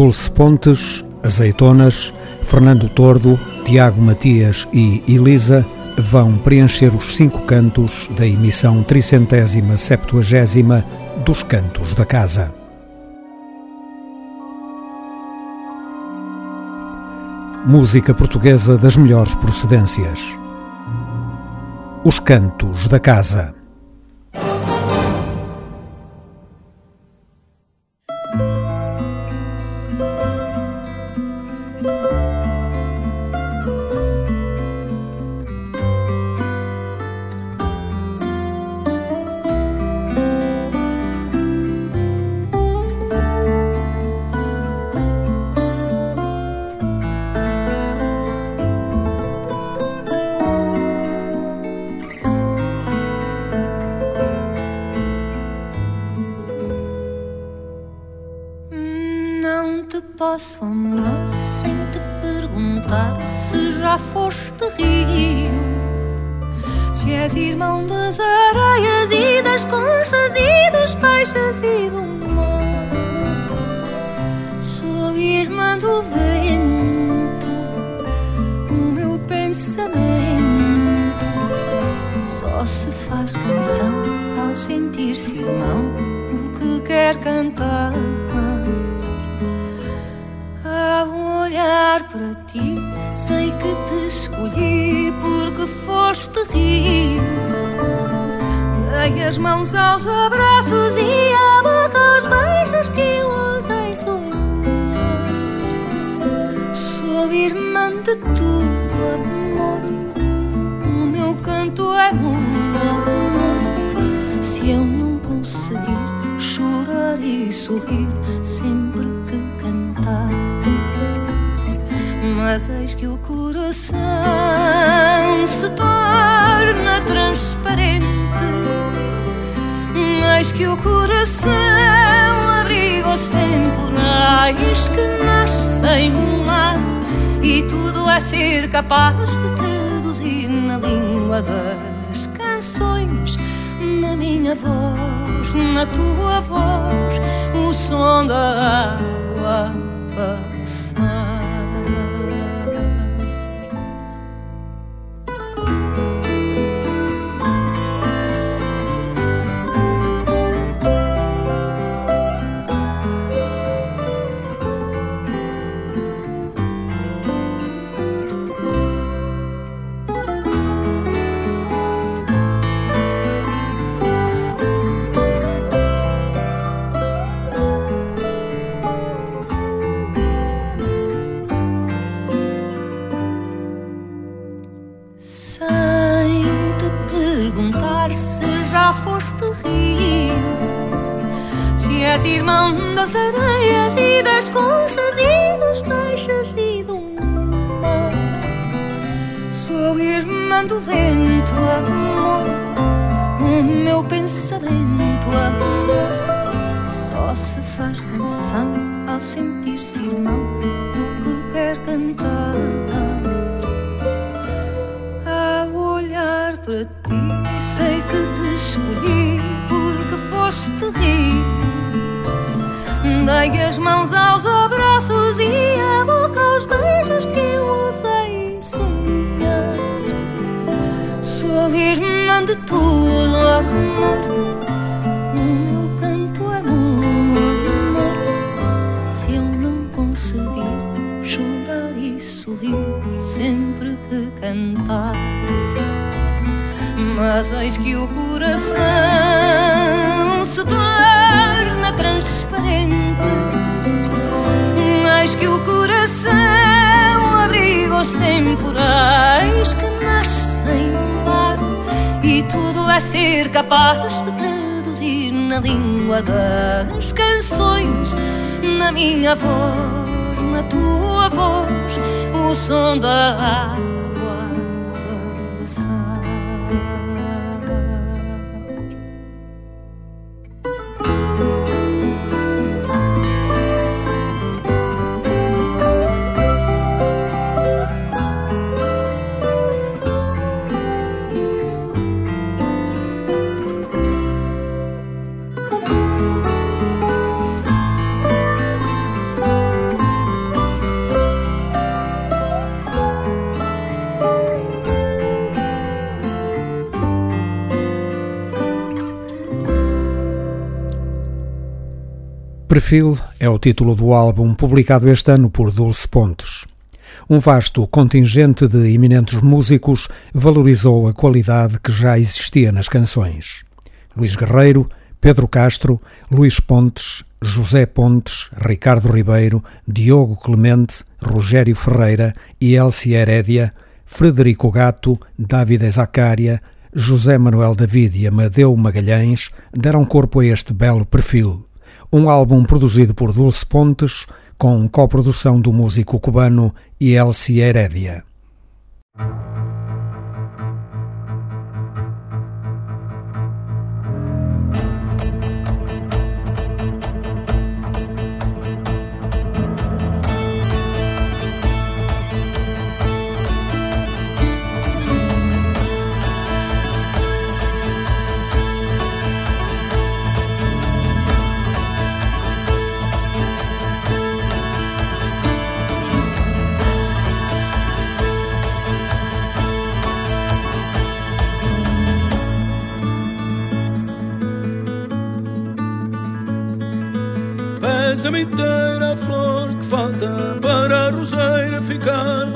Dulce Pontes, Azeitonas, Fernando Tordo, Tiago Matias e Elisa vão preencher os cinco cantos da emissão tricentésima septuagésima dos Cantos da Casa. Música portuguesa das melhores procedências. Os Cantos da Casa. irmã de tudo amor. O meu canto é um Se eu não conseguir chorar e sorrir sempre que cantar. Mas eis que o coração se torna transparente. Eis que o coração abriga os temporais que nascem no mar e tudo a ser capaz de traduzir na língua das canções, na minha voz, na tua voz, o som da água. és irmão das areias e das conchas e dos peixes e do mar. Sou irmã do vento, amor, o meu pensamento, amor, só se faz canção ao sentir-se irmão do que quer cantar. Andei as mãos aos abraços e a boca aos beijos que eu usei sonhar. Sorrir-me de tudo, amor. O meu canto é amor. Se eu não conseguir chorar e sorrir sempre que cantar, mas eis que o coração. Vai ser capaz de traduzir na língua das canções, na minha voz, na tua voz, o som da água Perfil é o título do álbum publicado este ano por Dulce Pontes. Um vasto contingente de eminentes músicos valorizou a qualidade que já existia nas canções. Luís Guerreiro, Pedro Castro, Luís Pontes, José Pontes, Ricardo Ribeiro, Diogo Clemente, Rogério Ferreira e Elsie Herédia, Frederico Gato, David Zacária, José Manuel David e Amadeu Magalhães deram corpo a este belo perfil. Um álbum produzido por Dulce Pontes, com coprodução do músico cubano Elsie Herédia.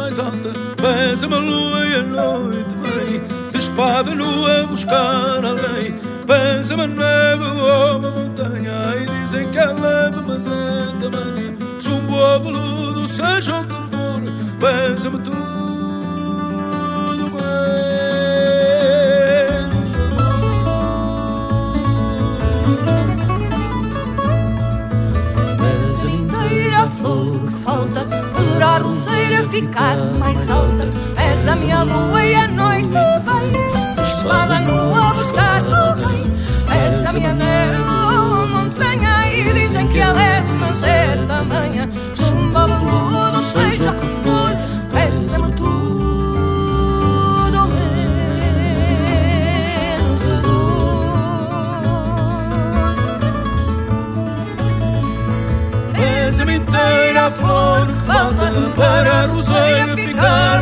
Mais alta. Pesa-me lua e a noite vem, de espada nua buscar alguém. Pesa-me a neve ou a montanha e dizem que é leve, mas é tamanha. Chumbo ou veludo, seja o que for, pesa-me tudo. Ficar mais alta. És a minha lua e a noite vem, espada nua buscar alguém. És a minha neve montanha e dizem que é leve, mas é tamanha. Chumba veludo, falta para roseira ficar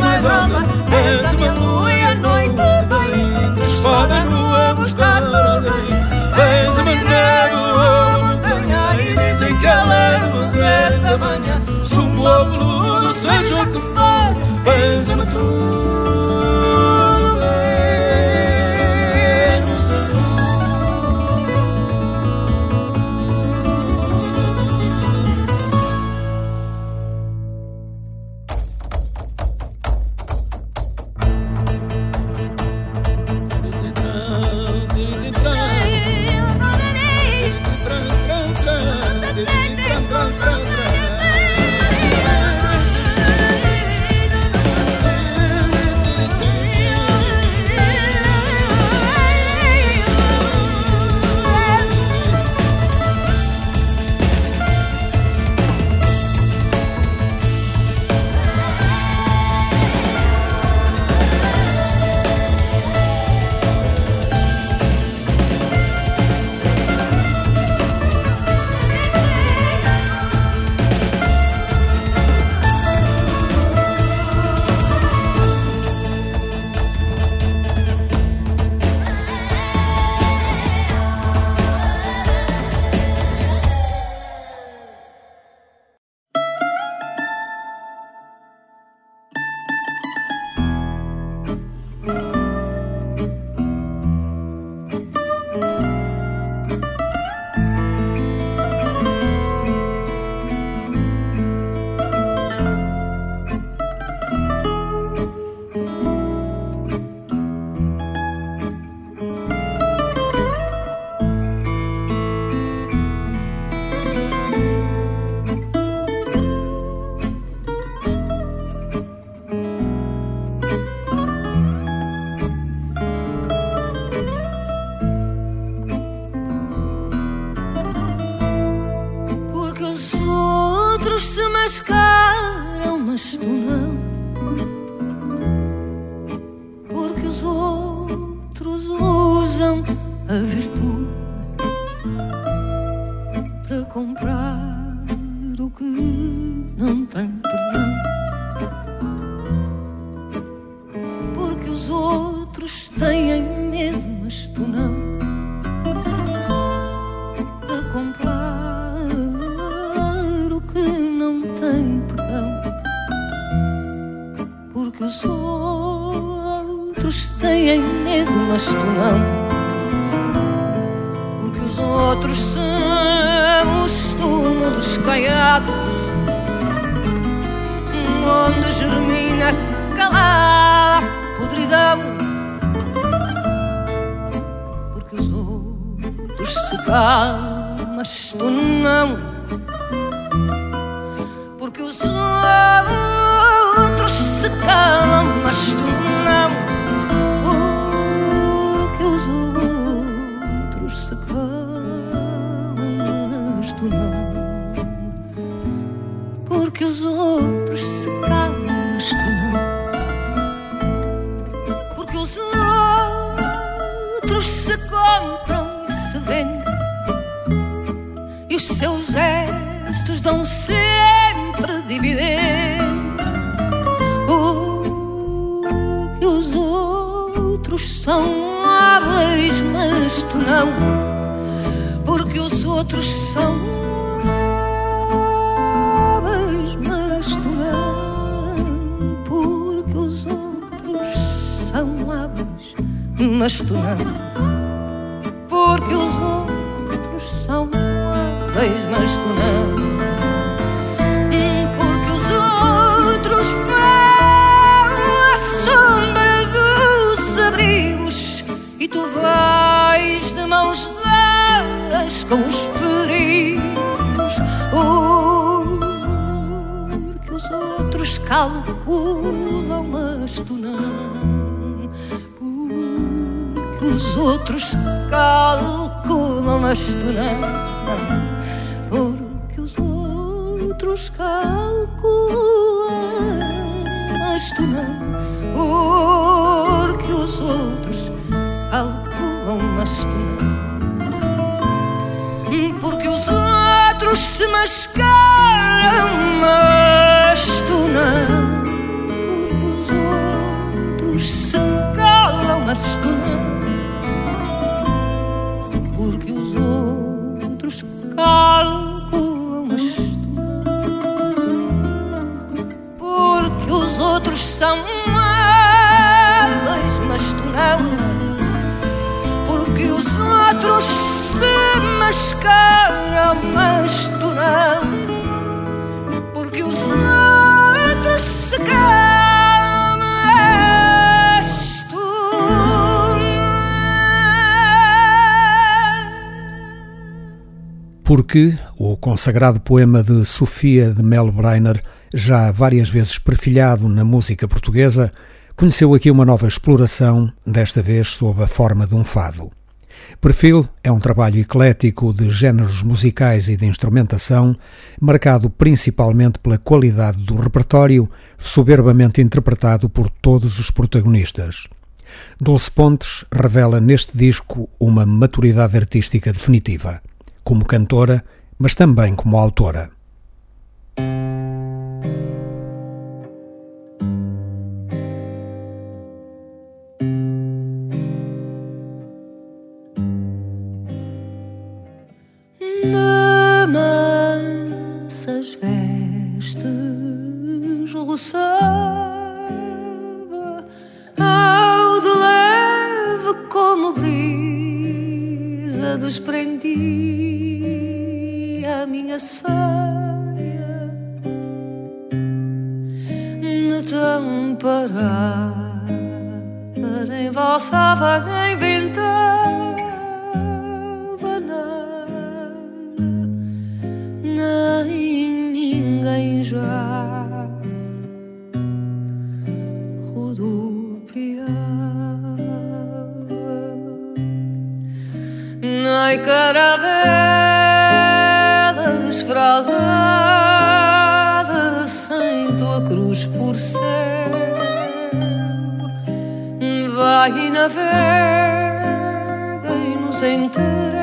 têm medo, mas tu não. Porque os outros são os túmulos caiados, onde germina calada podridão. Porque os outros se calam, mas tu não. Porque os outros se calam, mas tu não. Que os outros se calam, mas tu não. Porque os outros se compram e se vendem, e os seus gestos dão sempre dividendo. que os outros são hábeis, mas tu não. Porque os outros são mas tu não. Porque os outros são aves, mas tu não. Porque os outros vão à sombra dos abrigos e tu vais de mãos dadas com os perigos. Porque os outros calculam, outros calculam, tu não, porque os outros calculam, tu não, porque os outros calculam, tu não, porque os outros se mascaram, mas tu não, porque os outros se calam, mas tu não. Calculam, mas porque os outros são águas, mas tu não, porque os outros se mascaram, mas tu não, porque o consagrado poema de Sofia de Mel Breiner, já várias vezes perfilhado na música portuguesa, conheceu aqui uma nova exploração, desta vez sob a forma de um fado. Perfil é um trabalho eclético de géneros musicais e de instrumentação, marcado principalmente pela qualidade do repertório, soberbamente interpretado por todos os protagonistas. Dulce Pontes revela neste disco uma maturidade artística definitiva como cantora, mas também como autora. Nem caravela desfraldada sem tua cruz por céu. Vai e navega e nos entrega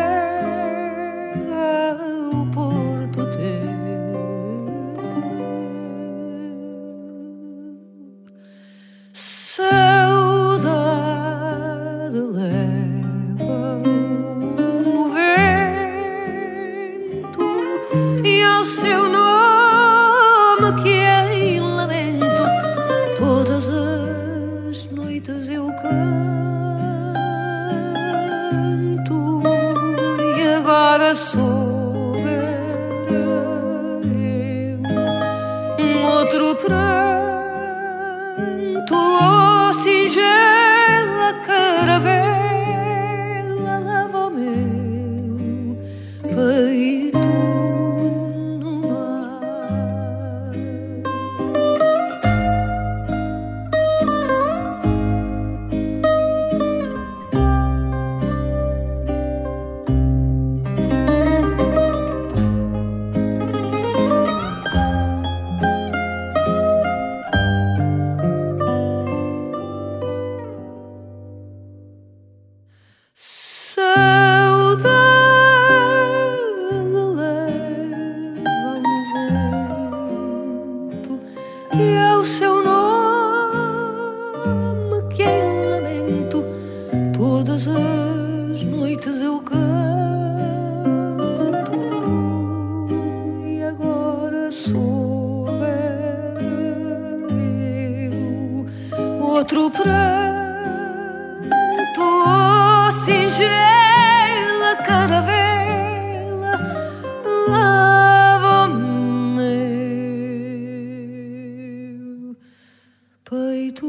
peito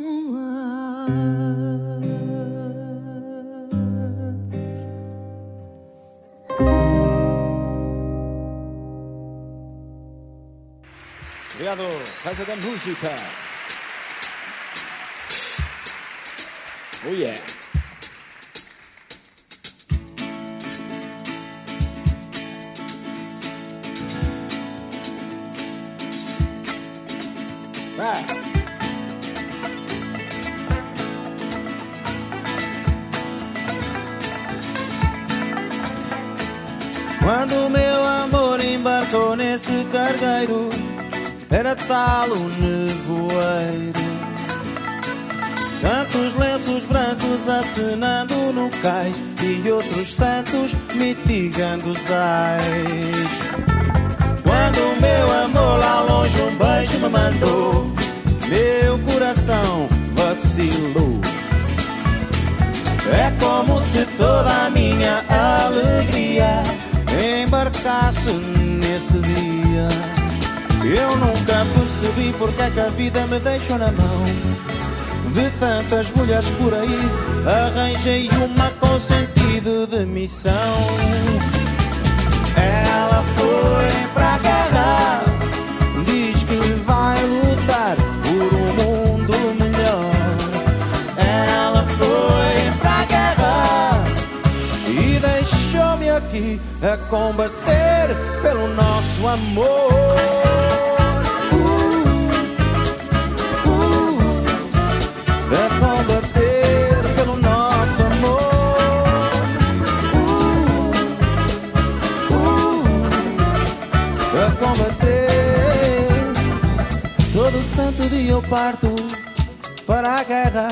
no mar. Obrigado, Casa da Música. Oh yeah. Embarcou nesse cargueiro, era tal o nevoeiro. Tantos lenços brancos acenando no cais e outros tantos mitigando os ais. Quando meu amor lá longe um beijo me mandou, meu coração vacilou. É como se toda a minha alegria embarcasse nesse dia. Eu nunca percebi porque é que a vida me deixou na mão. De tantas mulheres por aí, arranjei uma com sentido de missão. Ela foi pra guerra, diz que vai lutar por um mundo melhor. Ela foi pra guerra e deixou-me aqui a combater nosso amor. Uh, uh, a combater pelo nosso amor. Uh, a combater. Todo santo dia eu parto para a guerra.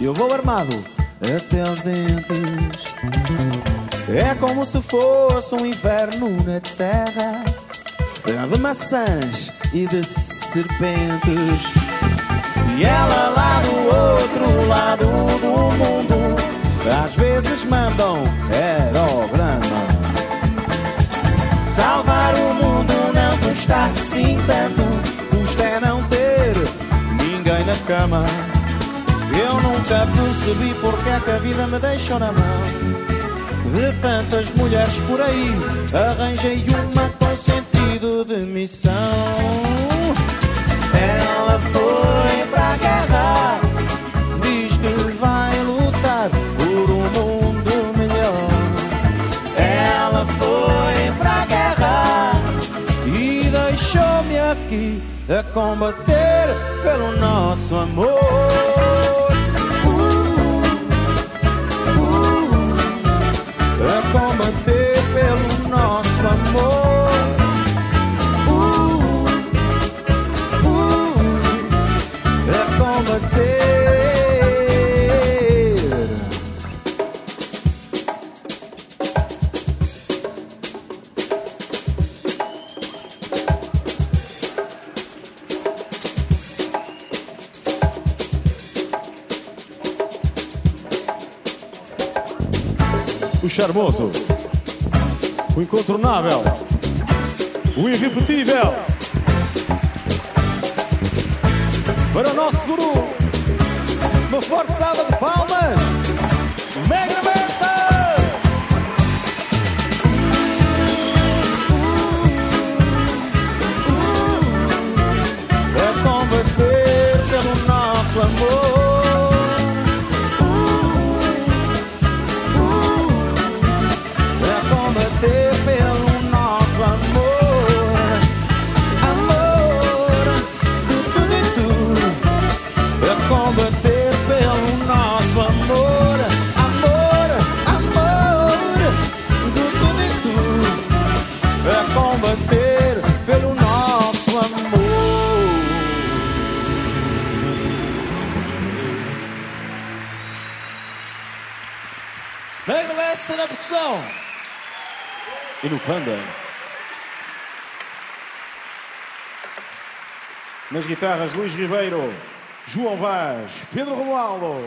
Eu vou armado até os dentes. É como se fosse um inverno na terra de maçãs e de serpentes. E ela lá do outro lado do mundo às vezes mandam aerograma. Salvar o mundo não custa assim tanto, custa é não ter ninguém na cama. Eu nunca percebi porque é que a vida me deixou na mão. De tantas mulheres por aí, arranjei uma com sentido de missão. Ela foi pra guerra, diz que vai lutar por um mundo melhor. Ela foi pra guerra e deixou-me aqui a combater pelo nosso amor. O charmoso, o incontornável, o irrepetível. E no Panda. Nas guitarras, Luís Ribeiro, João Vaz, Pedro Romualdo.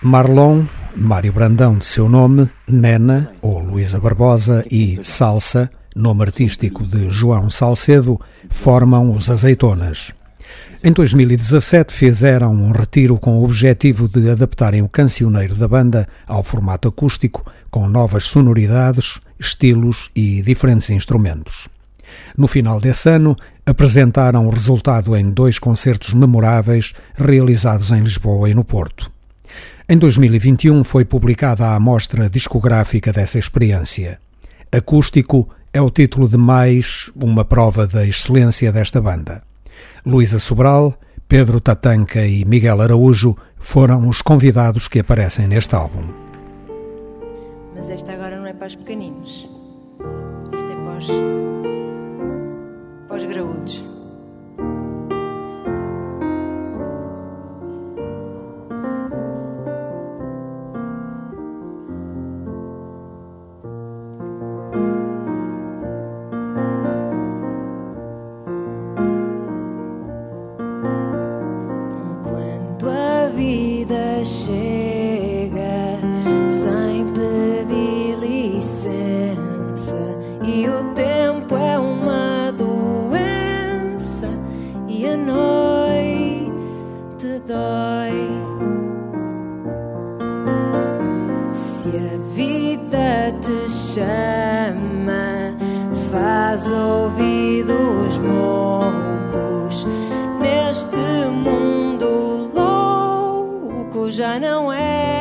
Marlon, Mário Brandão de seu nome, Nena ou Luísa Barbosa e Salsa, nome artístico de João Salcedo, formam os Azeitonas. Em 2017 fizeram um retiro com o objetivo de adaptarem o cancioneiro da banda ao formato acústico, com novas sonoridades, estilos e diferentes instrumentos. No final desse ano, apresentaram o resultado em dois concertos memoráveis realizados em Lisboa e no Porto. Em 2021 foi publicada a amostra discográfica dessa experiência. Acústico é o título de mais uma prova da excelência desta banda. Luísa Sobral, Pedro Tatanca e Miguel Araújo foram os convidados que aparecem neste álbum. Mas esta agora não é para os pequeninos. Esta é para os, para os graúdos. Chega sem pedir licença e o tempo é uma doença e a noite dói. Se a vida te chama, faz ouvidos louco. Já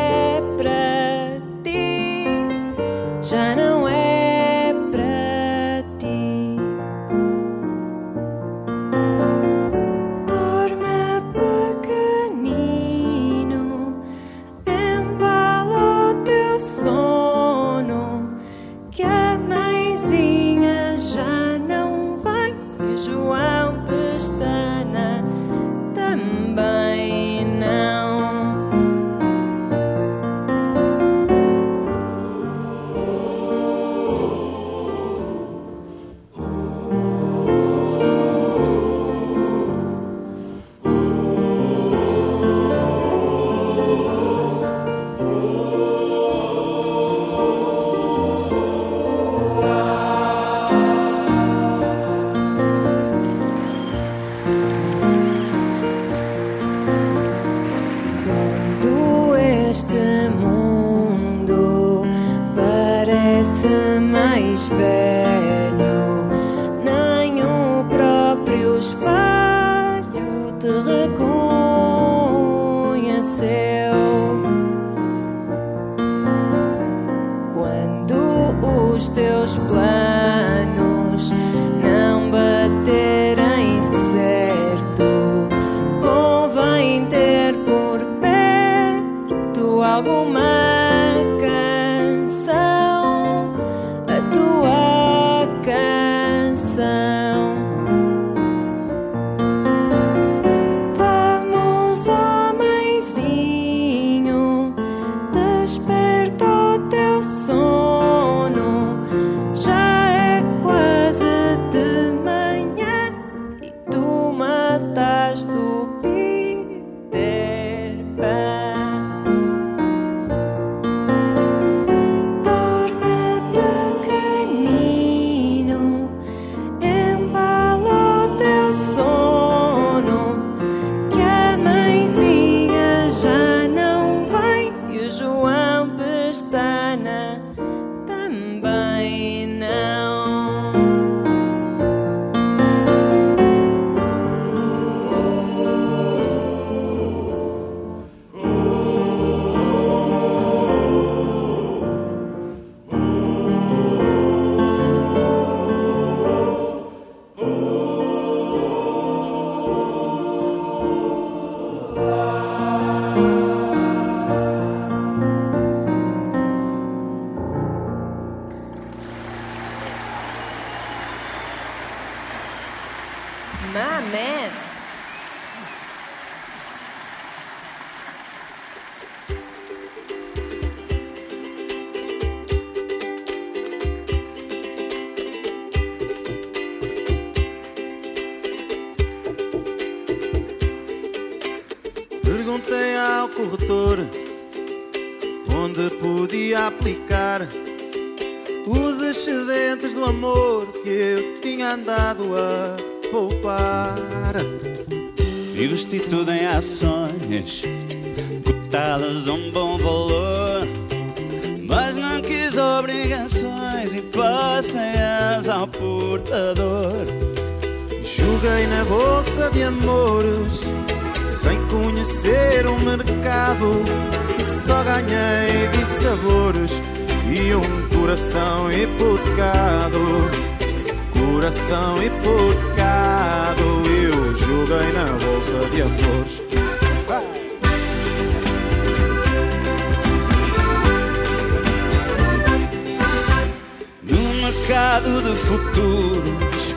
mercado de futuros,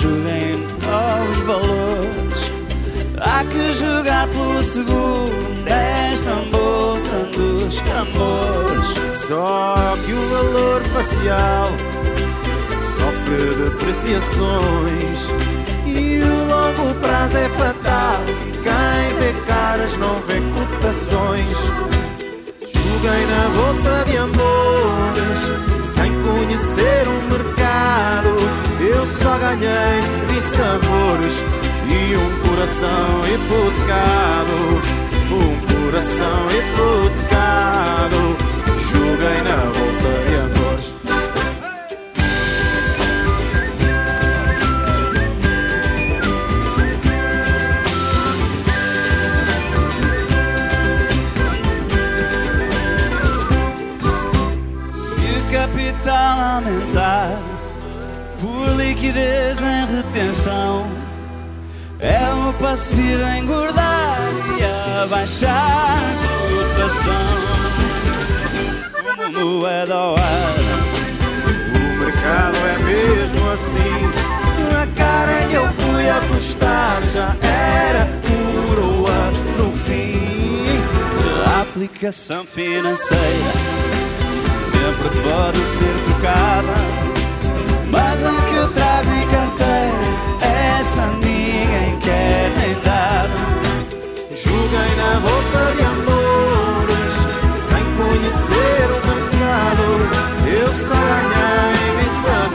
joguei aos valores. Há que jogar pelo seguro desta bolsa dos tambores. Só que o valor facial sofre depreciações e o longo prazo é fatal. Quem vê caras não vê cotações. Joguei na bolsa de amores sem conhecer o mercado. Eu só ganhei de sabores e um coração hipotecado. Um coração hipotecado. Joguei na bolsa de amores. Liquidez em retenção, é o passivo a engordar e a baixar a cotação. Como moeda ao ar, O mercado é mesmo assim. A cara que eu fui apostar já era coroa no fim. a aplicação financeira sempre pode ser trocada, mas a que eu trago em carteira, essa ninguém quer nem dada. Joguei na bolsa de amores sem conhecer o mercado. Eu só ganhei sabores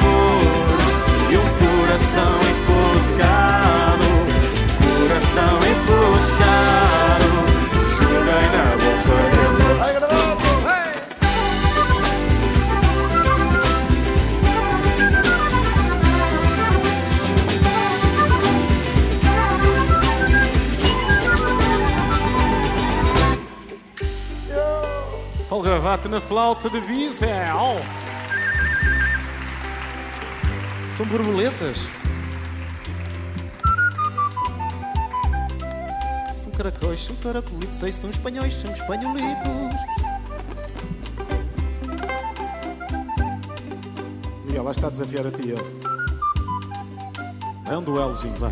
Gravata na flauta de bisel. São borboletas. São caracóis, são caracolitos, são espanhóis, são espanholitos. Miguel, lá está a desafiar a ti. É um duelozinho, vai.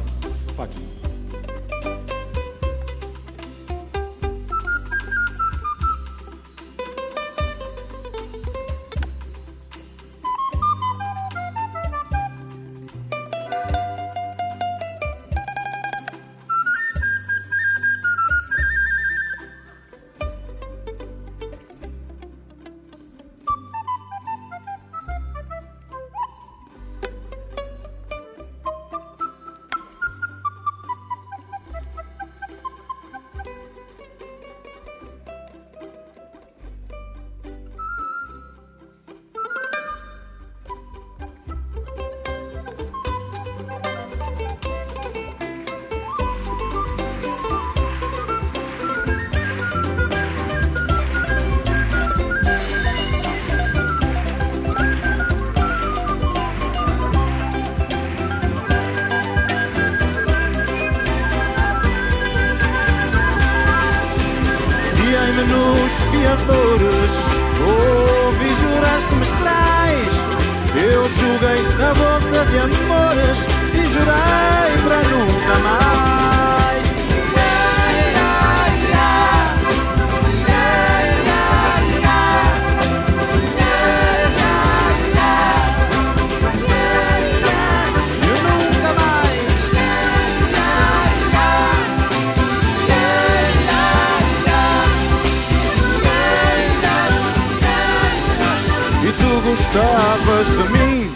Lembras de mim?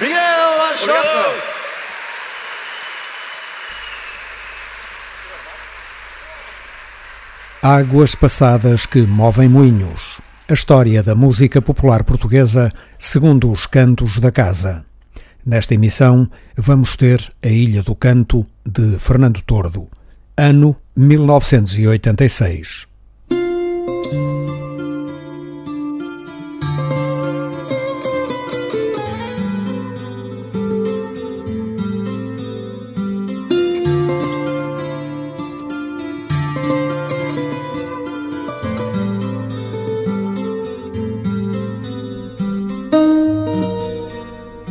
Miguel Anchoca! Águas passadas que movem moinhos. A história da música popular portuguesa segundo os cantos da casa. Nesta emissão vamos ter A Ilha do Canto de Fernando Tordo, ano 1986.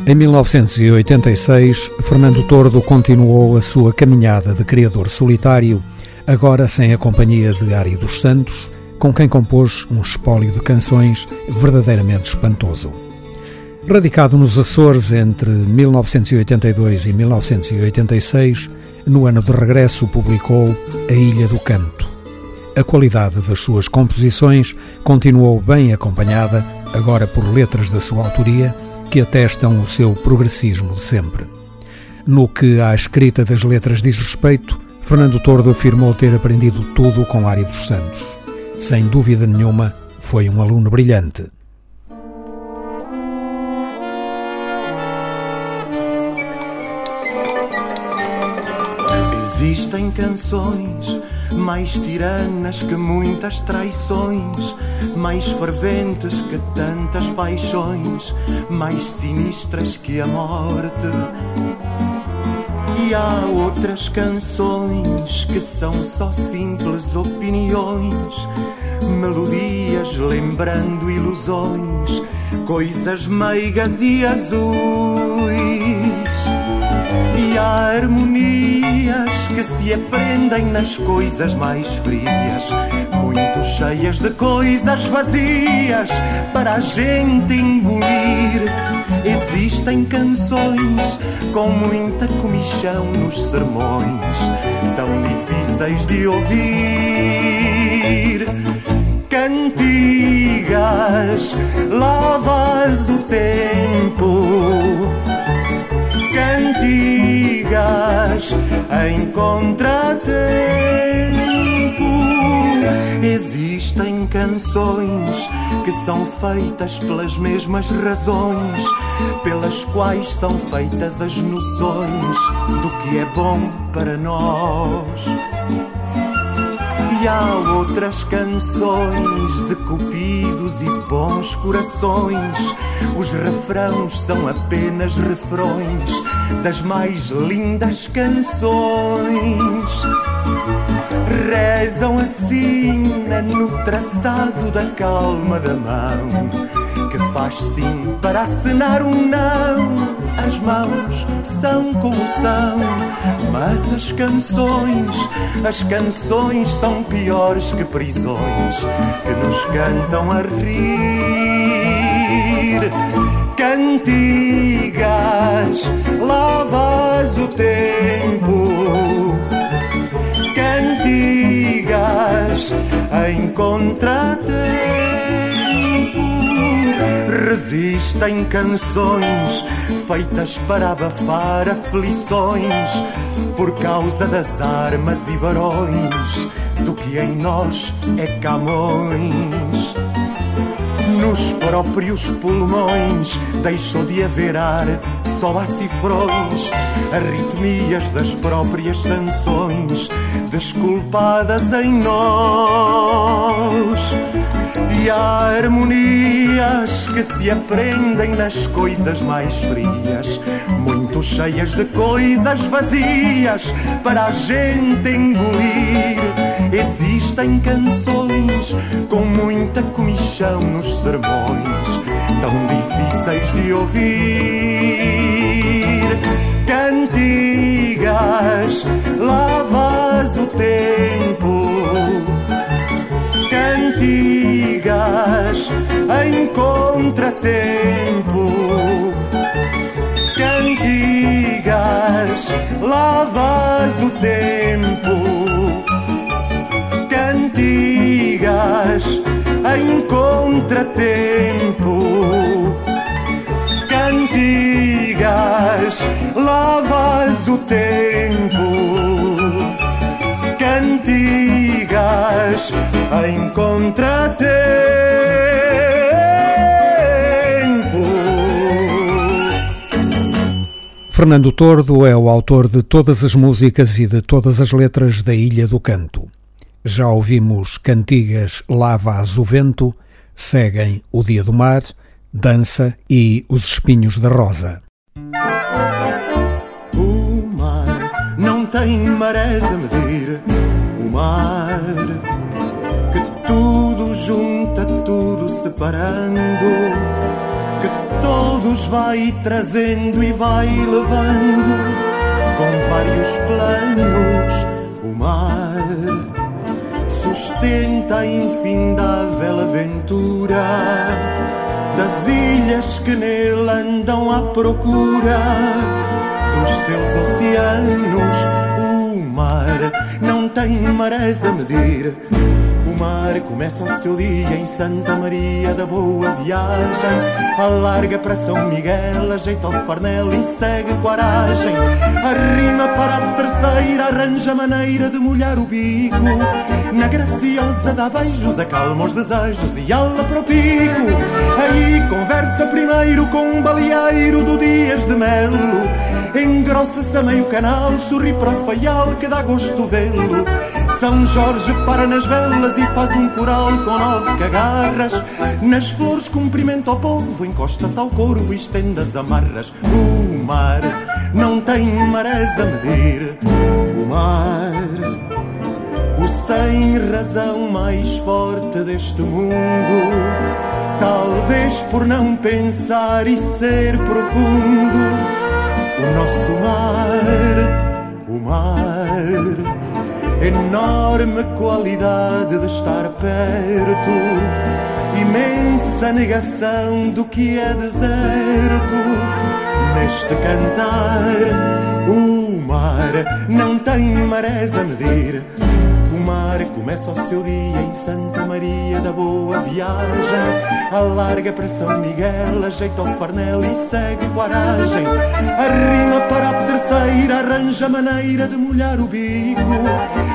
Em 1986, Fernando Tordo continuou a sua caminhada de criador solitário, agora sem a companhia de Ari dos Santos, com quem compôs um espólio de canções verdadeiramente espantoso. Radicado nos Açores entre 1982 e 1986, no ano de regresso publicou A Ilha do Canto. A qualidade das suas composições continuou bem acompanhada, agora por letras da sua autoria, que atestam o seu progressismo de sempre. No que à escrita das letras diz respeito, Fernando Tordo afirmou ter aprendido tudo com Ari dos Santos. Sem dúvida nenhuma, foi um aluno brilhante. Existem canções mais tiranas que muitas traições, mais ferventes que tantas paixões, mais sinistras que a morte. E há outras canções que são só simples opiniões, melodias lembrando ilusões, coisas meigas e azuis. E há harmonias que se aprendem nas coisas mais frias, muito cheias de coisas vazias para a gente engolir. Existem canções com muita comichão nos sermões, tão difíceis de ouvir. Cantigas, lavas o tempo cantigas em contratempo. Existem canções que são feitas pelas mesmas razões pelas quais são feitas as noções do que é bom para nós. E há outras canções de cupidos e bons corações. Os refrãos são apenas refrões das mais lindas canções. Rezam assim no traçado da calma da mão que faz sim para acenar um não. As mãos são como são, mas as canções, as canções são piores que prisões que nos cantam a rir. Cantigas, lavas o tempo. Cantigas em contratempo Resistem canções feitas para abafar aflições por causa das armas e barões do que em nós é Camões. Nos próprios pulmões deixou de haver ar, só há cifrões, arritmias das próprias sanções, desculpadas em nós. E há harmonias que se aprendem nas coisas mais frias, muito cheias de coisas vazias para a gente engolir. Existem canções com muita comichão nos sermões, tão difíceis de ouvir. Cantigas, lavas o tempo. Cantigas em contratempo. Cantigas, lavas o tempo cantigas em contratempo. Cantigas, lavas o tempo. Cantigas em contratempo. Fernando Tordo é o autor de todas as músicas e de todas as letras da Ilha do Canto. Já ouvimos cantigas Lava o Vento, seguem O Dia do Mar, Dança e Os Espinhos da Rosa. O mar não tem marés a medir, tudo separando todos vai trazendo e vai levando com vários planos. O mar sustenta a infindável aventura das ilhas que nele andam à procura dos seus oceanos. O mar não tem marés a medir mar começa o seu dia em Santa Maria da Boa Viagem. Alarga para São Miguel, ajeita o farnel e segue coragem. Arrima para a terceira, arranja maneira de molhar o bico. Na graciosa dá beijos, acalma os desejos e ala para o pico. Aí conversa primeiro com um baleeiro do Dias de Melo. Engrossa-se a meio canal, sorri para o faial que dá gosto vê-lo. São Jorge para nas velas e faz um coral com nove cagarras. Nas flores cumprimenta o povo, encosta-se ao corvo e estende as amarras. O mar não tem marés a medir. O mar, o sem razão mais forte deste mundo. Talvez por não pensar e ser profundo. O nosso mar, o mar enorme qualidade de estar perto, imensa negação do que é deserto. Neste cantar, o mar não tem marés a medir mar começa o seu dia em Santa Maria da Boa Viagem. Alarga para São Miguel, ajeita o farnel e segue coragem. Arrima para a terceira, arranja maneira de molhar o bico.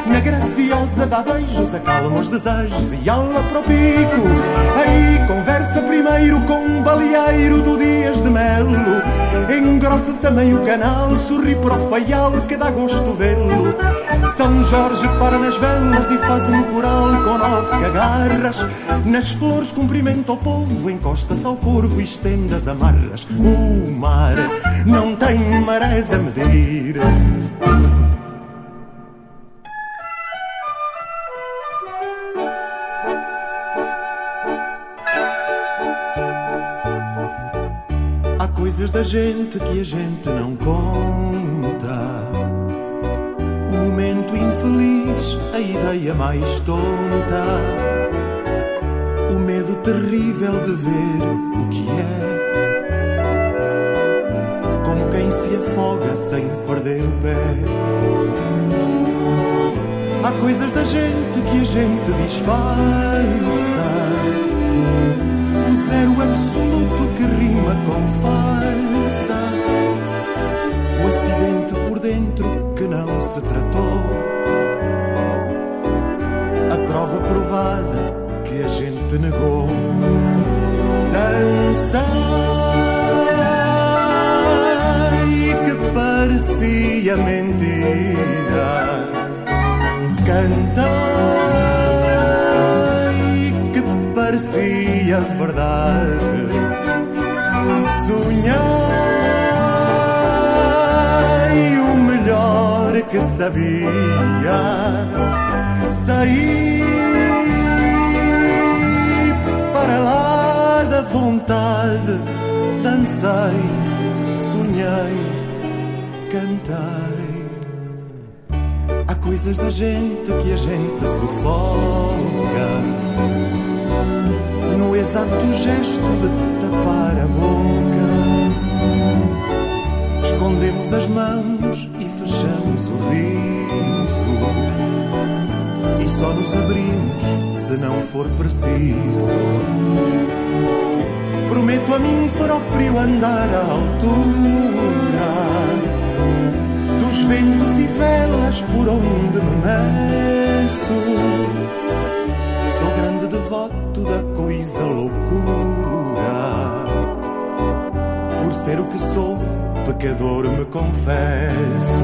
Na graciosa dá beijos, acalma os desejos e ala para o pico. Aí conversa primeiro com um baleeiro do Dias de Melo. Engrossa-se a meio canal, sorri para o faial que dá gosto vê-lo. São Jorge para nas velas e faz um coral com nove cagarras. Nas flores cumprimenta o povo, encosta-se ao corvo e estende as amarras. O mar não tem marés a medir. Há coisas da gente que a gente não conta momento infeliz, a ideia mais tonta, o medo terrível de ver o que é. Como quem se afoga sem perder o pé. Há coisas da gente que a gente disfarça. O zero absoluto que rima com farsa. O acidente por dentro se tratou. A prova provada que a gente negou. Dançai que parecia mentira. Cantai que parecia verdade. Sonhar que sabia sair para lá da vontade. Dancei, sonhei, cantei. Há coisas da gente que a gente sufoca no exato gesto de tapar a boca. Escondemos as mãos fechamos o riso e só nos abrimos se não for preciso. Prometo a mim próprio andar à altura dos ventos e velas por onde me meço. Sou grande devoto da coisa loucura. Por ser o que sou, pecador me confesso.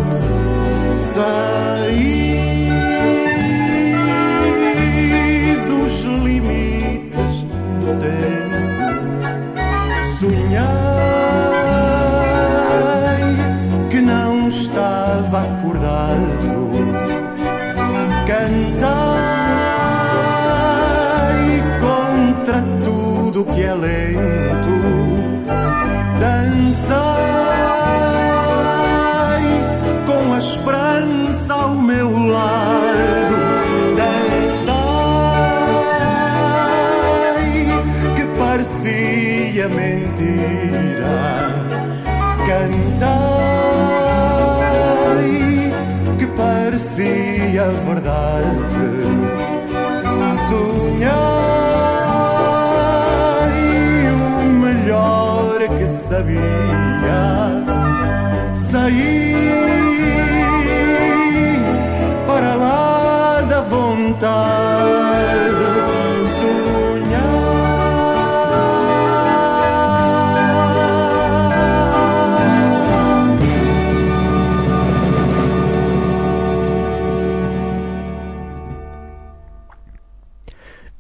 Saí sabia. Saí para lá da vontade.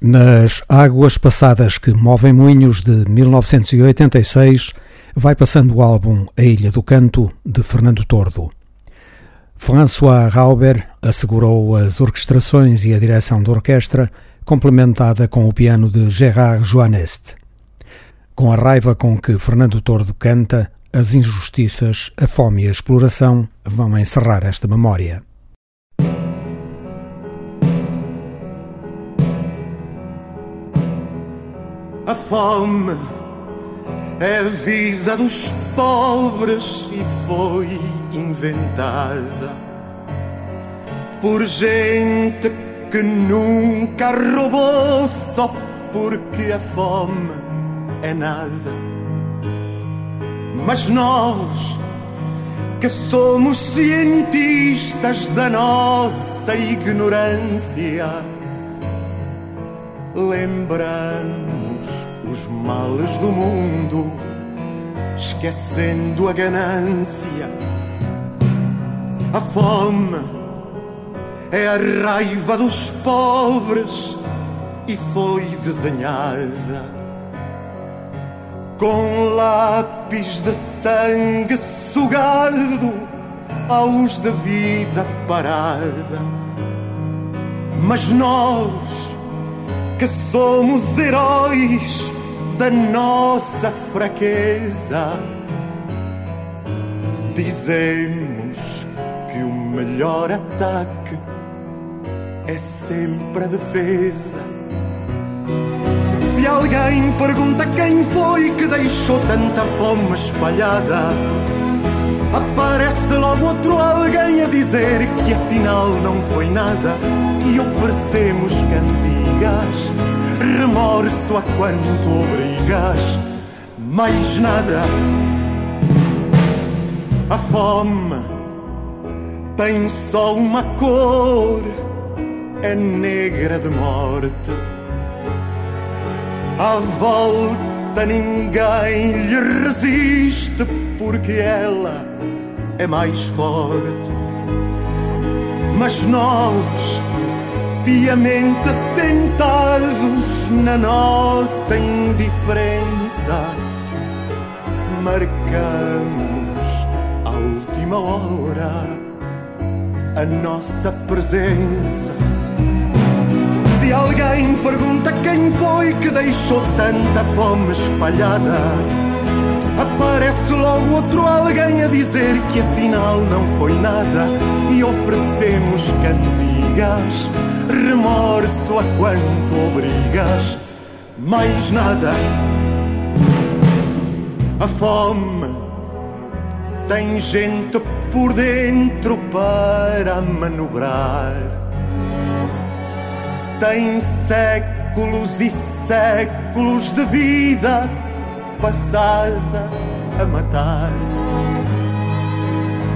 Nas Águas Passadas que Movem Moinhos de 1986, vai passando o álbum A Ilha do Canto, de Fernando Tordo. François Rauber assegurou as orquestrações e a direção da orquestra, complementada com o piano de Gérard Joannest. Com a raiva com que Fernando Tordo canta, as injustiças, a fome e a exploração vão encerrar esta memória. A fome a vida dos pobres e foi inventada por gente que nunca roubou só porque a fome é nada. Mas nós que somos cientistas da nossa ignorância lembramos os males do mundo, esquecendo a ganância. A fome é a raiva dos pobres e foi desenhada com lápis de sangue sugado aos de vida parada. Mas nós que somos heróis da nossa fraqueza. Dizemos que o melhor ataque é sempre a defesa. Se alguém pergunta quem foi que deixou tanta fome espalhada, aparece logo outro alguém a dizer que afinal não foi nada e oferecemos cantigas, remorso a quanto obrigas, mais nada. A fome tem só uma cor, é negra de morte. À volta ninguém lhe resiste porque ela é mais forte. Mas nós, piamente sentados na nossa indiferença, marcamos à última hora a nossa presença. Se alguém pergunta quem foi que deixou tanta fome espalhada, aparece logo outro alguém a dizer que afinal não foi nada e oferecemos remorso a quanto obrigas, mais nada. A fome tem gente por dentro para manobrar tem séculos e séculos de vida passada a matar.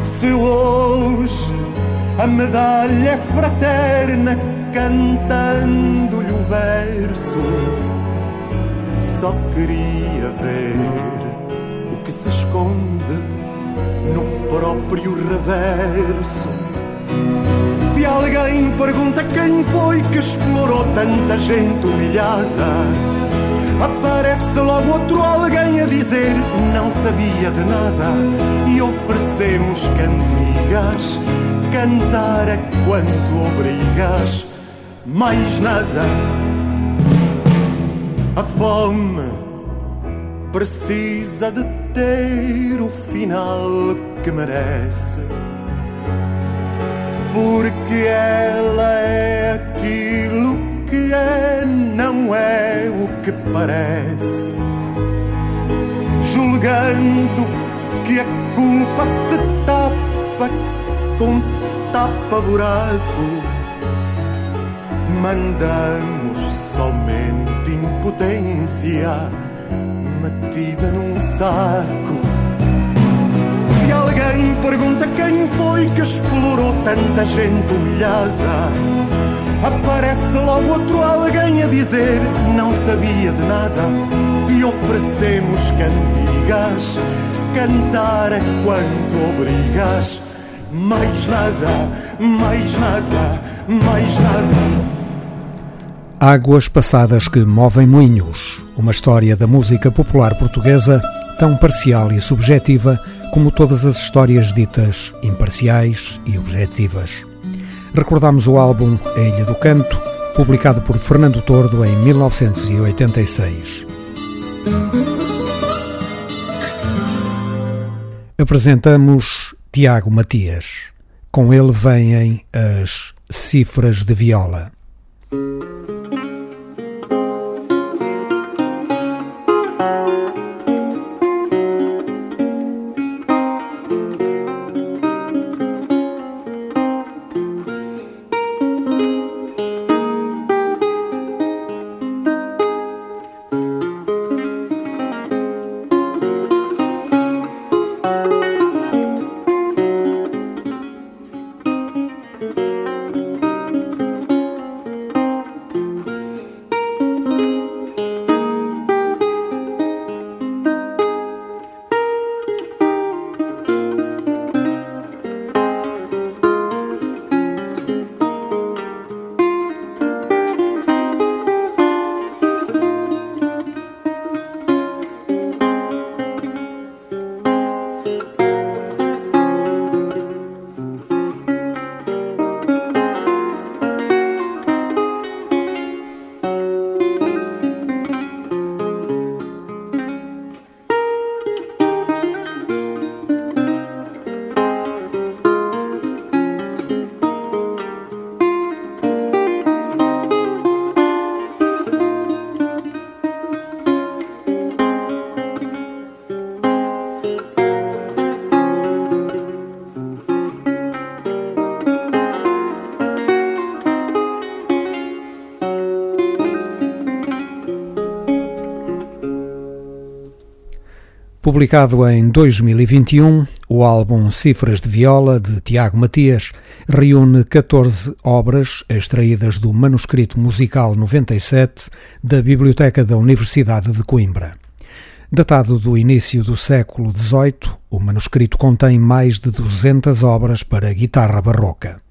Se hoje a medalha fraterna cantando-lhe o verso, só queria ver o que se esconde no próprio reverso. Se alguém pergunta quem foi que explorou tanta gente humilhada, aparece logo outro alguém a dizer não sabia de nada e oferecemos cantigas, cantar é quanto obrigas, mais nada. A fome precisa de ter o final que merece porque ela é aquilo que é, não é o que parece. Julgando que a culpa se tapa com tapa-buraco, mandamos somente impotência metida num saco. Se alguém pergunta quem foi que explorou tanta gente humilhada, aparece logo outro alguém a dizer não sabia de nada. E oferecemos cantigas, cantar é quanto obrigas, mais nada, mais nada, mais nada. Águas passadas que movem moinhos, uma história da música popular portuguesa tão parcial e subjetiva como todas as histórias ditas imparciais e objetivas. Recordamos o álbum A Ilha do Canto, publicado por Fernando Tordo em 1986. Apresentamos Tiago Matias. Com ele vêm as cifras de viola. Publicado em 2021, o álbum Cifras de Viola, de Tiago Matias, reúne 14 obras extraídas do Manuscrito Musical 97 da Biblioteca da Universidade de Coimbra. Datado do início do século XVIII, o manuscrito contém mais de 200 obras para guitarra barroca.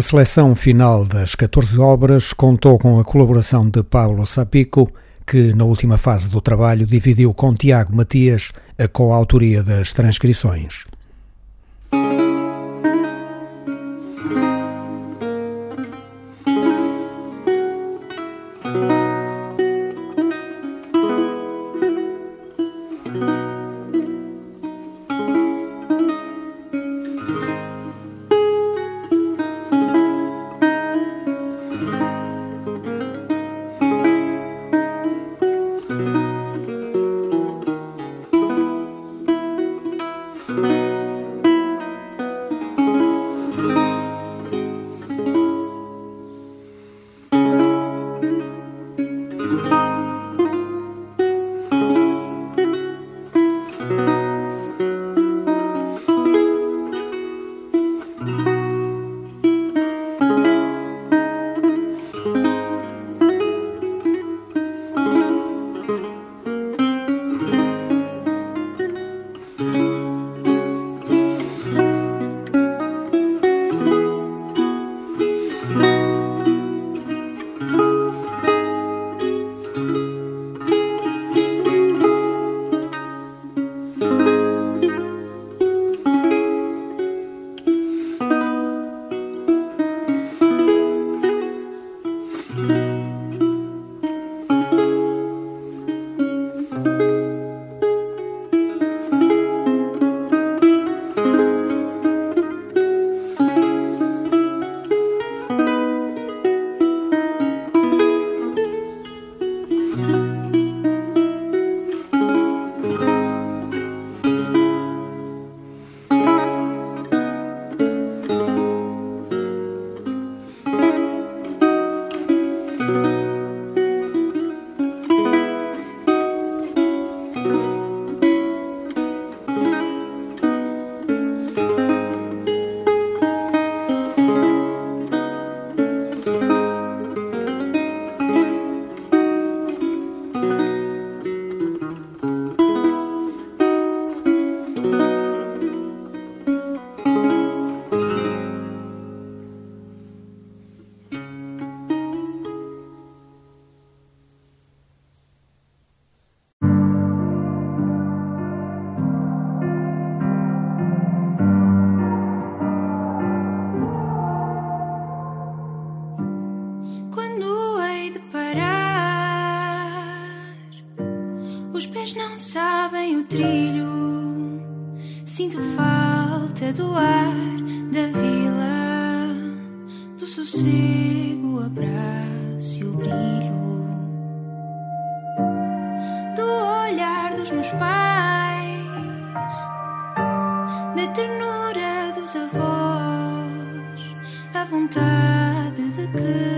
A seleção final das 14 obras contou com a colaboração de Pablo Sapico, que na última fase do trabalho dividiu com Tiago Matias a coautoria das transcrições. A voz, a vontade de que.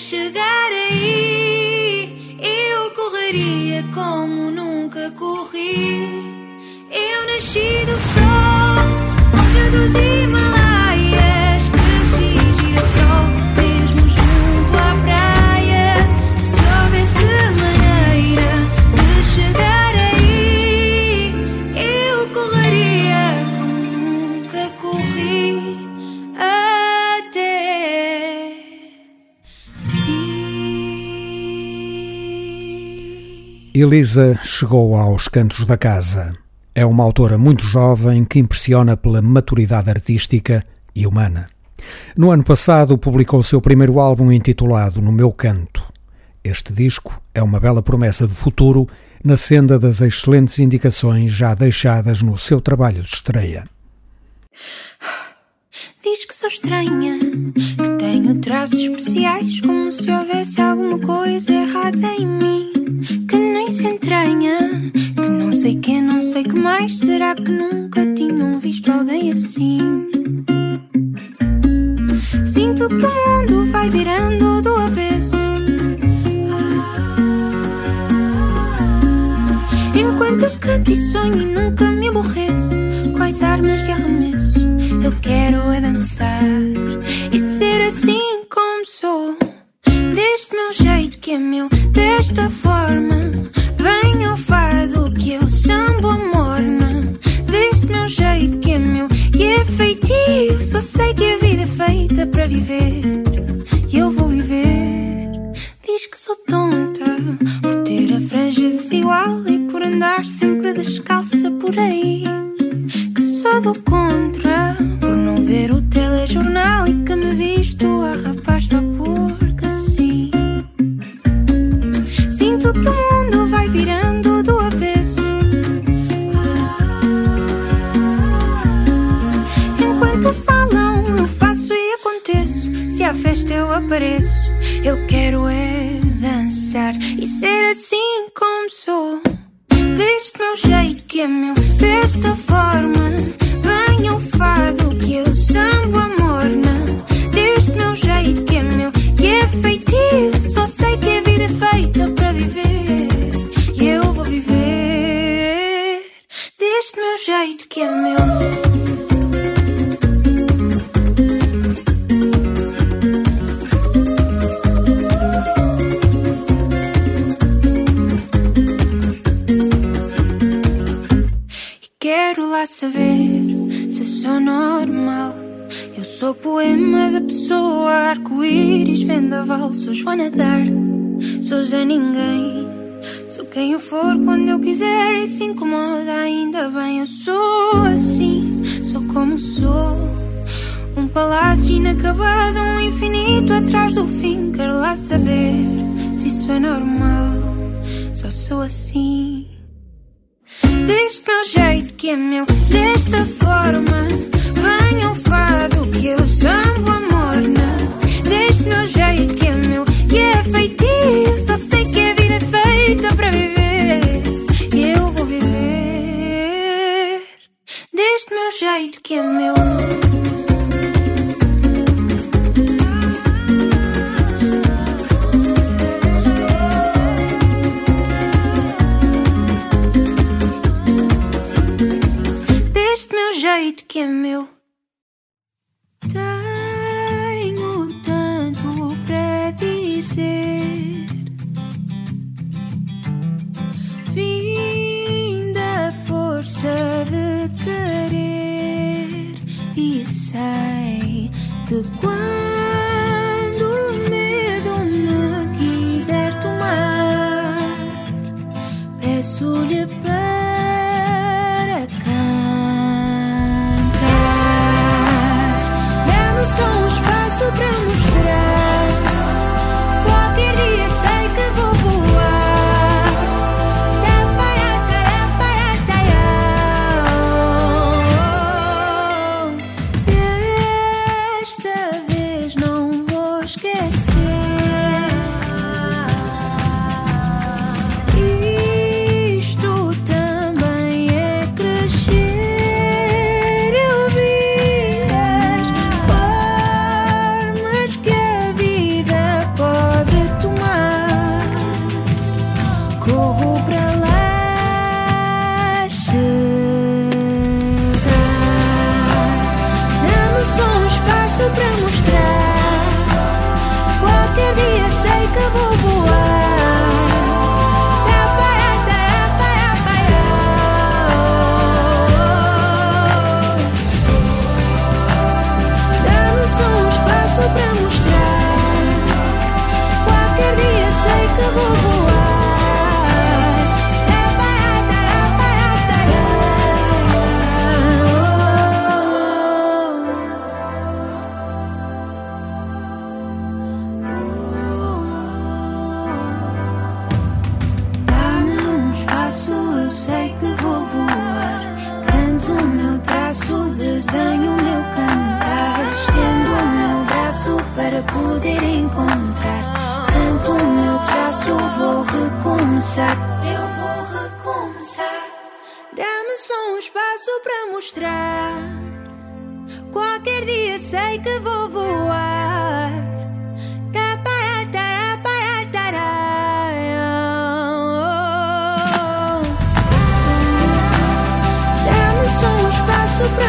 Chegar aí, eu correria como nunca corri. Eu nasci do sol, longe dos Himalaias. Elisa chegou aos cantos da casa. É uma autora muito jovem que impressiona pela maturidade artística e humana. No ano passado publicou seu primeiro álbum intitulado No Meu Canto. Este disco é uma bela promessa de futuro na senda das excelentes indicações já deixadas no seu trabalho de estreia. Diz que sou estranha, que tenho traços especiais, como se houvesse alguma coisa errada em mim, se entranha, que não sei que, não sei que mais. Será que nunca tinham visto alguém assim? Sinto que o mundo vai virando do avesso. Enquanto canto e sonho e nunca me aborreço Quais armas de arremesso Eu quero é dançar E ser assim como sou Deste meu jeito que é meu Desta forma Venho ao fado que eu sambo a morna Deste meu jeito que é meu E é feitio Só sei que a vida é feita para viver E eu vou viver Diz que sou tonta por ter a franja desigual e por andar sempre descalça por aí. Que sou do contra por não ver o telejornal e que me visto a rapaz só porque sim. Sinto que o vai virando do avesso. Enquanto falam, eu faço e aconteço. Se há festa, eu apareço. Eu quero é dançar e ser assim como sou. Deste meu jeito que é meu, desta forma. Sou poema da pessoa, arco-íris, vendaval. Sou Joana Dar, sou Zé Ninguém. Sou quem eu for quando eu quiser e se incomoda, ainda bem. Eu sou assim, sou como sou. Um palácio inacabado, um infinito atrás do fim. Quero lá saber se isso é normal. Só sou assim. Deste meu jeito que é meu, desta forma. Que é meu. Deste meu jeito que é meu. Sei que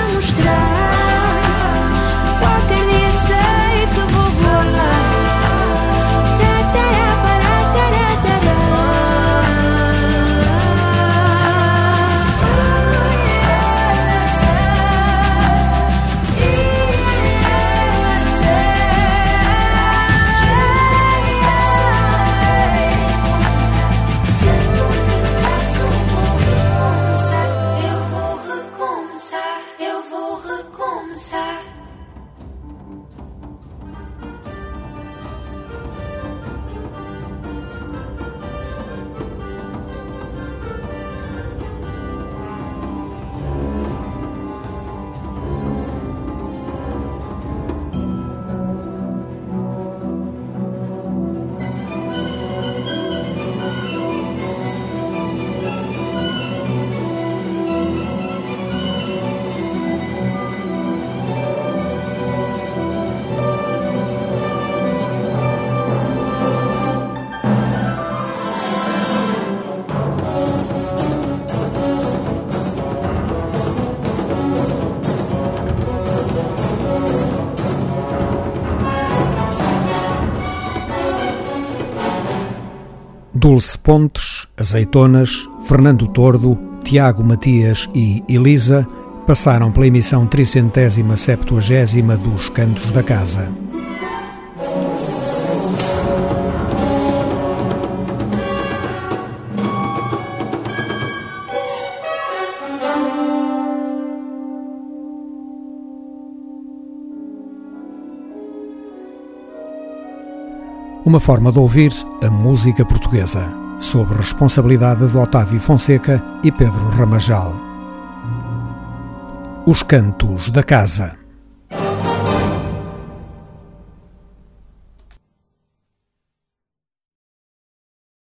mostrar. Dulce Pontes, Azeitonas, Fernando Tordo, Tiago Matias e Elisa passaram pela emissão tricentésima septuagésima dos Cantos da Casa. Uma forma de ouvir a música portuguesa, sob responsabilidade de Otávio Fonseca e Pedro Ramajal. Os Cantos da Casa.